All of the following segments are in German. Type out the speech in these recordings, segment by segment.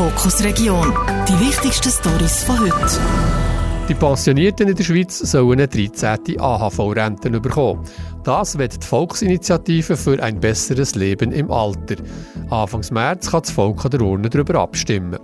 Fokus Region. Die wichtigsten Stories von heute. Die Pensionierten in der Schweiz sollen eine 13. AHV-Rente bekommen. Das wird die Volksinitiative für ein besseres Leben im Alter. Anfangs März kann das Volk an der Urne darüber abstimmen.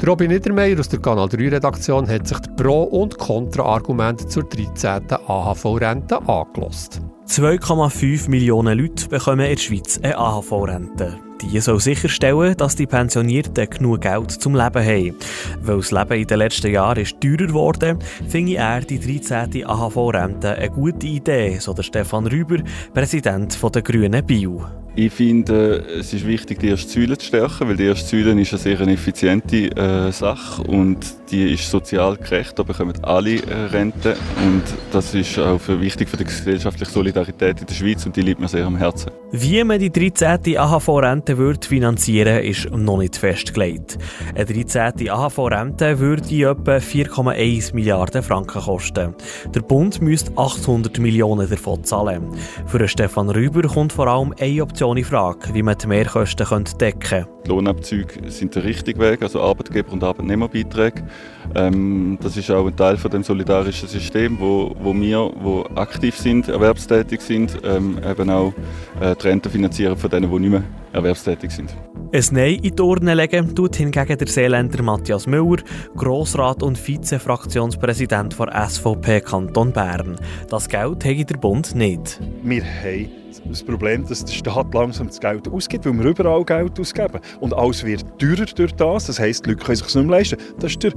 Der Robin Niedermeyer aus der Kanal 3 Redaktion hat sich die Pro- und Kontra-Argumente zur 13. AHV-Rente angelost. 2,5 Millionen Leute bekommen in der Schweiz eine AHV-Rente. Die soll sicherstellen, dass die Pensionierten genug Geld zum Leben haben. Weil das Leben in den letzten Jahren ist teurer geworden, finde er die 13. AHV-Rente eine gute Idee, so der Stefan Rüber, Präsident der Grünen Bio. Ich finde, es ist wichtig, die erste Säule zu stärken, weil die erste Säule ist eine sehr effiziente äh, Sache und die ist sozial gerecht. Da bekommen alle äh, Renten und das ist auch für, wichtig für die gesellschaftliche Solidarität in der Schweiz und die liegt mir sehr am Herzen. Wie man die 13. AHV-Rente wird finanzieren, ist noch nicht festgelegt. Eine 13. AHV-Rente würde etwa 4,1 Milliarden Franken kosten. Der Bund müsste 800 Millionen davon zahlen. Für Stefan Rüber kommt vor allem eine Option Option in Frage, wie man die Mehrkosten decken könnte. Die Lohnabzüge sind der richtige Weg, also Arbeitgeber- und Arbeitnehmerbeiträge. Ähm, das ist auch ein Teil von dem solidarischen System, wo, wo wir, wo aktiv sind, erwerbstätig sind, ähm, eben auch äh, die Rente finanzieren von denen, die nicht mehr erwerbstätig sind. Ein Nein in die Urne legen tut hingegen der Seeländer Matthias Müller, Grossrat und Vize-Fraktionspräsident der SVP Kanton Bern. Das Geld habe der Bund nicht. Wir haben das Problem, dass der Staat langsam das Geld ausgibt, weil wir überall Geld ausgeben. Und alles wird teurer durch das. Das heisst, die Leute können sich nicht mehr leisten. Das ist der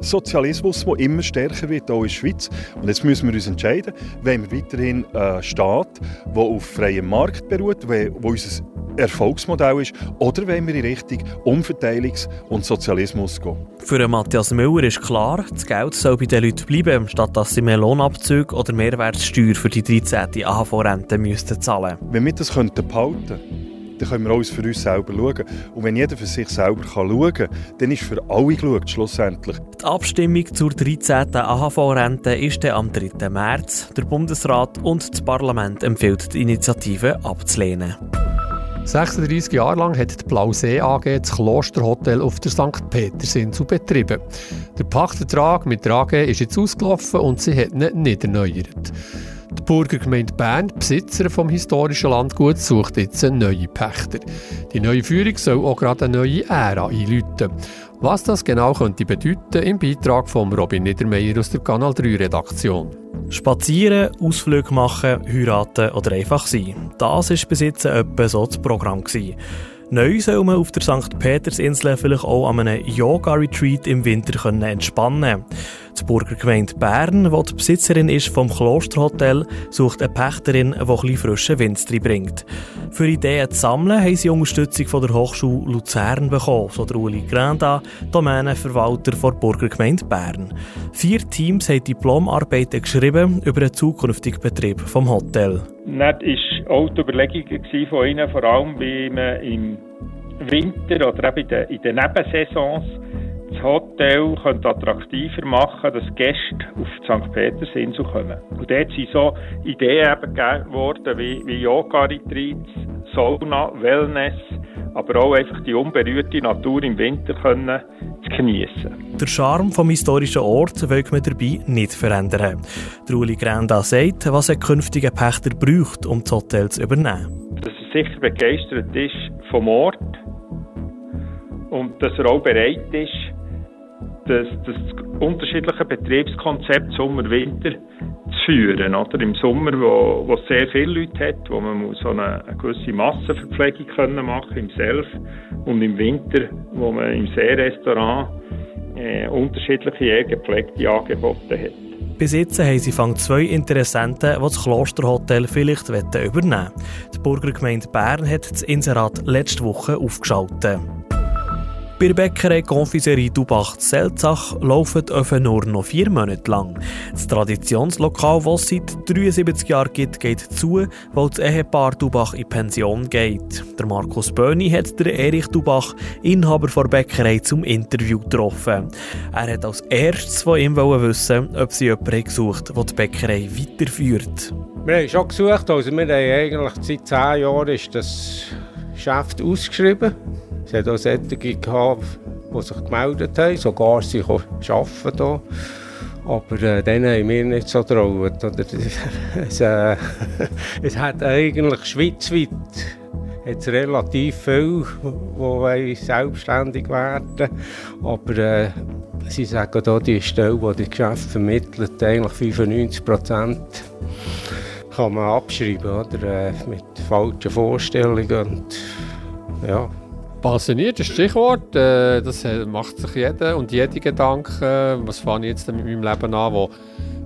Sozialismus, der immer stärker wird, auch in der Schweiz. Und jetzt müssen wir uns entscheiden, wollen wir weiterhin einen Staat, der auf freiem Markt beruht, wo unser Erfolgsmodell ist, oder wollen wir in Richtung Umverteilungs- und Sozialismus gehen? Für Matthias Müller ist klar, das Geld soll bei den Leuten bleiben, statt dass sie mehr Lohnabzüge oder Mehrwertsteuer für die 13. AHV-Rente müssten zahlen Wenn wir das behalten könnten, dann können wir alles für uns selber schauen. Und wenn jeder für sich selber schauen kann, dann ist für alle geschaut, schlussendlich. Die Abstimmung zur 13. AHV-Rente ist dann am 3. März. Der Bundesrat und das Parlament empfiehlt die Initiative abzulehnen. 36 Jahre lang hat die Blausee AG das Klosterhotel auf der St. Petersinsel betrieben. Der Pachtvertrag mit der AG ist jetzt ausgelaufen und sie hat ihn nicht erneuert. Die Burgergemeinde Bern, Besitzer vom historischen Landgut, sucht jetzt einen neuen Pächter. Die neue Führung soll auch gerade eine neue Ära einläuten. Was das genau könnte bedeuten, im Beitrag von Robin Niedermeyer aus der Kanal 3 Redaktion. Spazieren, Ausflüge machen, heiraten oder einfach sein. Das war bis jetzt etwa so das Programm. Gewesen. Neu soll man auf der St. Petersinsel vielleicht auch an einem Yoga-Retreat im Winter entspannen können. Die Burgergemeinde Bern, die die Besitzerin ist vom Klosterhotel, sucht eine Pächterin, die ein frischen Wind bringt. Für Ideen zu sammeln haben sie Unterstützung von der Hochschule Luzern bekommen, so der Uli Granda, Domänenverwalter der Burgergemeinde Bern. Vier Teams haben Diplomarbeiten geschrieben über den zukünftigen Betrieb vom Hotel. Das war auch die Überlegung von ihnen, vor allem wie man im Winter oder eben in den Nebensaisons das Hotel könnte attraktiver machen, dass Gäste auf die St. Petersinsel kommen. Und dort sind so Ideen eben gegeben worden, wie, wie Yoga-Retreats, Sauna, Wellness, aber auch einfach die unberührte Natur im Winter können zu geniessen. Der Charme vom historischen Ort will man dabei nicht verändern. Der Uli Granda sagt, was ein künftiger Pächter braucht, um das Hotel zu übernehmen. Dass er sicher begeistert ist vom Ort und dass er auch bereit ist, das, das unterschiedliche Betriebskonzept Sommer-Winter zu führen. Oder? Im Sommer, wo, wo es sehr viele Leute hat, wo man muss so eine, eine gewisse Massenverpflegung können machen im Self und im Winter, wo man im Seerestaurant äh, unterschiedliche eher gepflegte Angebote hat. Bis jetzt haben sie fang zwei Interessenten, die das Klosterhotel vielleicht übernehmen wollen. Die Burgergemeinde Bern hat das Inserat letzte Woche aufgeschaltet. Bei der Bäckerei Confiserie Dubach-Selzach laufen Öfen nur noch vier Monate lang. Das Traditionslokal, das es seit 73 Jahren gibt, geht zu, weil das Ehepaar Dubach in Pension geht. Der Markus Böhni hat der Erich Dubach, Inhaber der Bäckerei, zum Interview getroffen. Er hat als erstes von ihm wissen, ob sie jemanden gesucht der die Bäckerei weiterführt. Wir haben schon gesucht, also wir haben eigentlich seit zehn Jahren ist das Geschäft ausgeschrieben. Es hat auch solche gehabt, die sich gemeldet haben, sogar sie arbeiten hier. Aber äh, dann haben wir nicht so getraut. es, äh, es hat eigentlich schweizweit jetzt relativ viel, die selbstständig werden Aber äh, sie sagen hier, die Stelle, die die Geschäfte vermittelt, eigentlich 95 Prozent kann man abschreiben, oder? Äh, mit falschen Vorstellungen. Und, ja. Passioniert ist Stichwort. Äh, das macht sich jeder und jede Gedanken. Was fange ich jetzt mit meinem Leben an, wo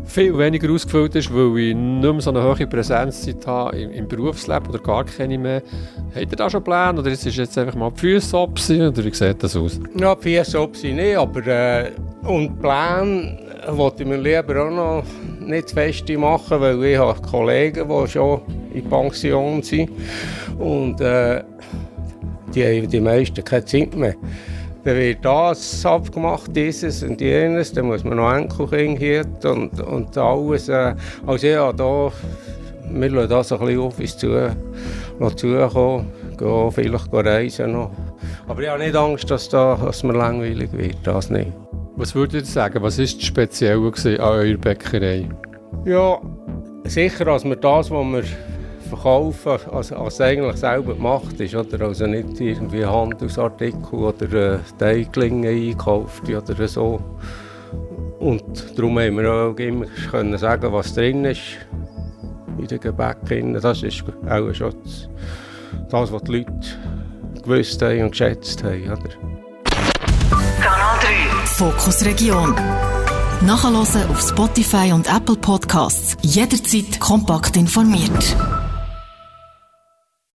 viel weniger ausgefüllt ist, weil ich nicht mehr so eine hohe Präsenzzeit habe im, Berufsleben oder gar keine mehr. Habt ihr da schon Pläne oder ist es jetzt einfach mal die Füße oder wie sieht das aus? Ja, die Füße ob nicht, aber äh, und Pläne wollte ich mir lieber auch noch nicht zu feste machen, weil ich habe Kollegen, die schon in Pension sind und äh, die haben die meisten keine Zeit mehr. Dann wird das abgemacht, dieses und jenes, dann muss man noch Enkelkind hier und, und alles. Äh, also ja, da, wir lassen das ein bisschen auf uns zu, noch zukommen, gehen vielleicht reisen noch. Aber ich habe nicht Angst, dass, da, dass mir langweilig wird, das nicht. Was würdet ihr sagen, was war speziell an eurer Bäckerei? Ja, sicher, als wir das, was wir verkaufen, als, als eigentlich selber gemacht ist. Oder? Also nicht irgendwie Handelsartikel oder äh, Teiglinge einkauft oder so. Und darum haben wir auch immer können sagen, was drin ist in den Gebäcken. Das ist auch schon das, was die Leute gewusst haben und geschätzt haben. Oder? Kanal 3 Fokus Region. Nachhören auf Spotify und Apple Podcasts. Jederzeit kompakt informiert.